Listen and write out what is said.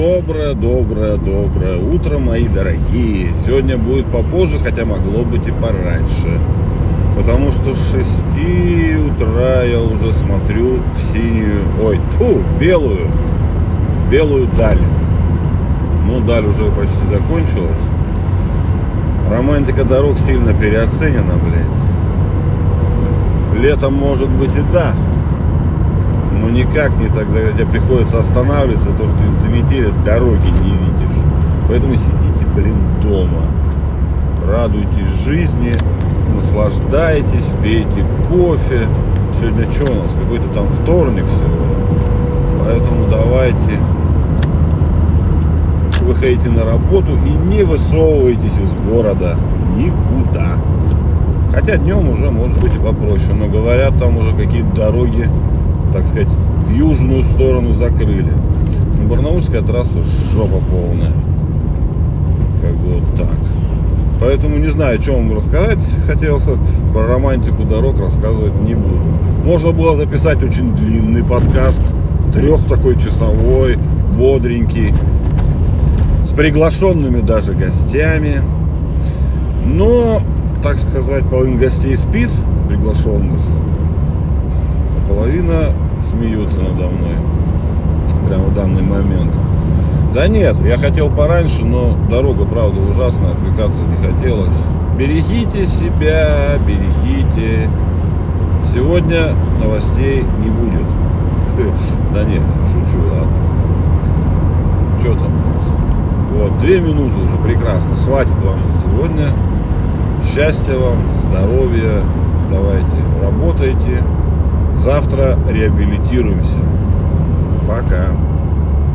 Доброе, доброе, доброе утро, мои дорогие. Сегодня будет попозже, хотя могло быть и пораньше. Потому что с 6 утра я уже смотрю в синюю, ой, ту, белую, белую даль. Ну, даль уже почти закончилась. Романтика дорог сильно переоценена, блядь. Летом может быть и да, но никак не тогда, когда тебе приходится останавливаться, то, что из-за метели дороги не видишь. Поэтому сидите, блин, дома. Радуйтесь жизни, наслаждайтесь, пейте кофе. Сегодня что у нас? Какой-то там вторник всего. Поэтому давайте выходите на работу и не высовывайтесь из города никуда. Хотя днем уже может быть и попроще, но говорят, там уже какие-то дороги, так сказать, в южную сторону закрыли. Но Барнаульская трасса жопа полная. Как бы вот так. Поэтому не знаю, что вам рассказать хотел. Про романтику дорог рассказывать не буду. Можно было записать очень длинный подкаст, трех такой часовой, бодренький, с приглашенными даже гостями. Но так сказать, половина гостей спит, приглашенных, половина смеются надо мной прямо в данный момент. Да нет, я хотел пораньше, но дорога, правда, ужасная, отвлекаться не хотелось. Берегите себя, берегите. Сегодня новостей не будет. Да нет, шучу, ладно. Что там у нас? Вот, две минуты уже, прекрасно. Хватит вам на сегодня. Счастья вам, здоровья, давайте, работайте. Завтра реабилитируемся. Пока.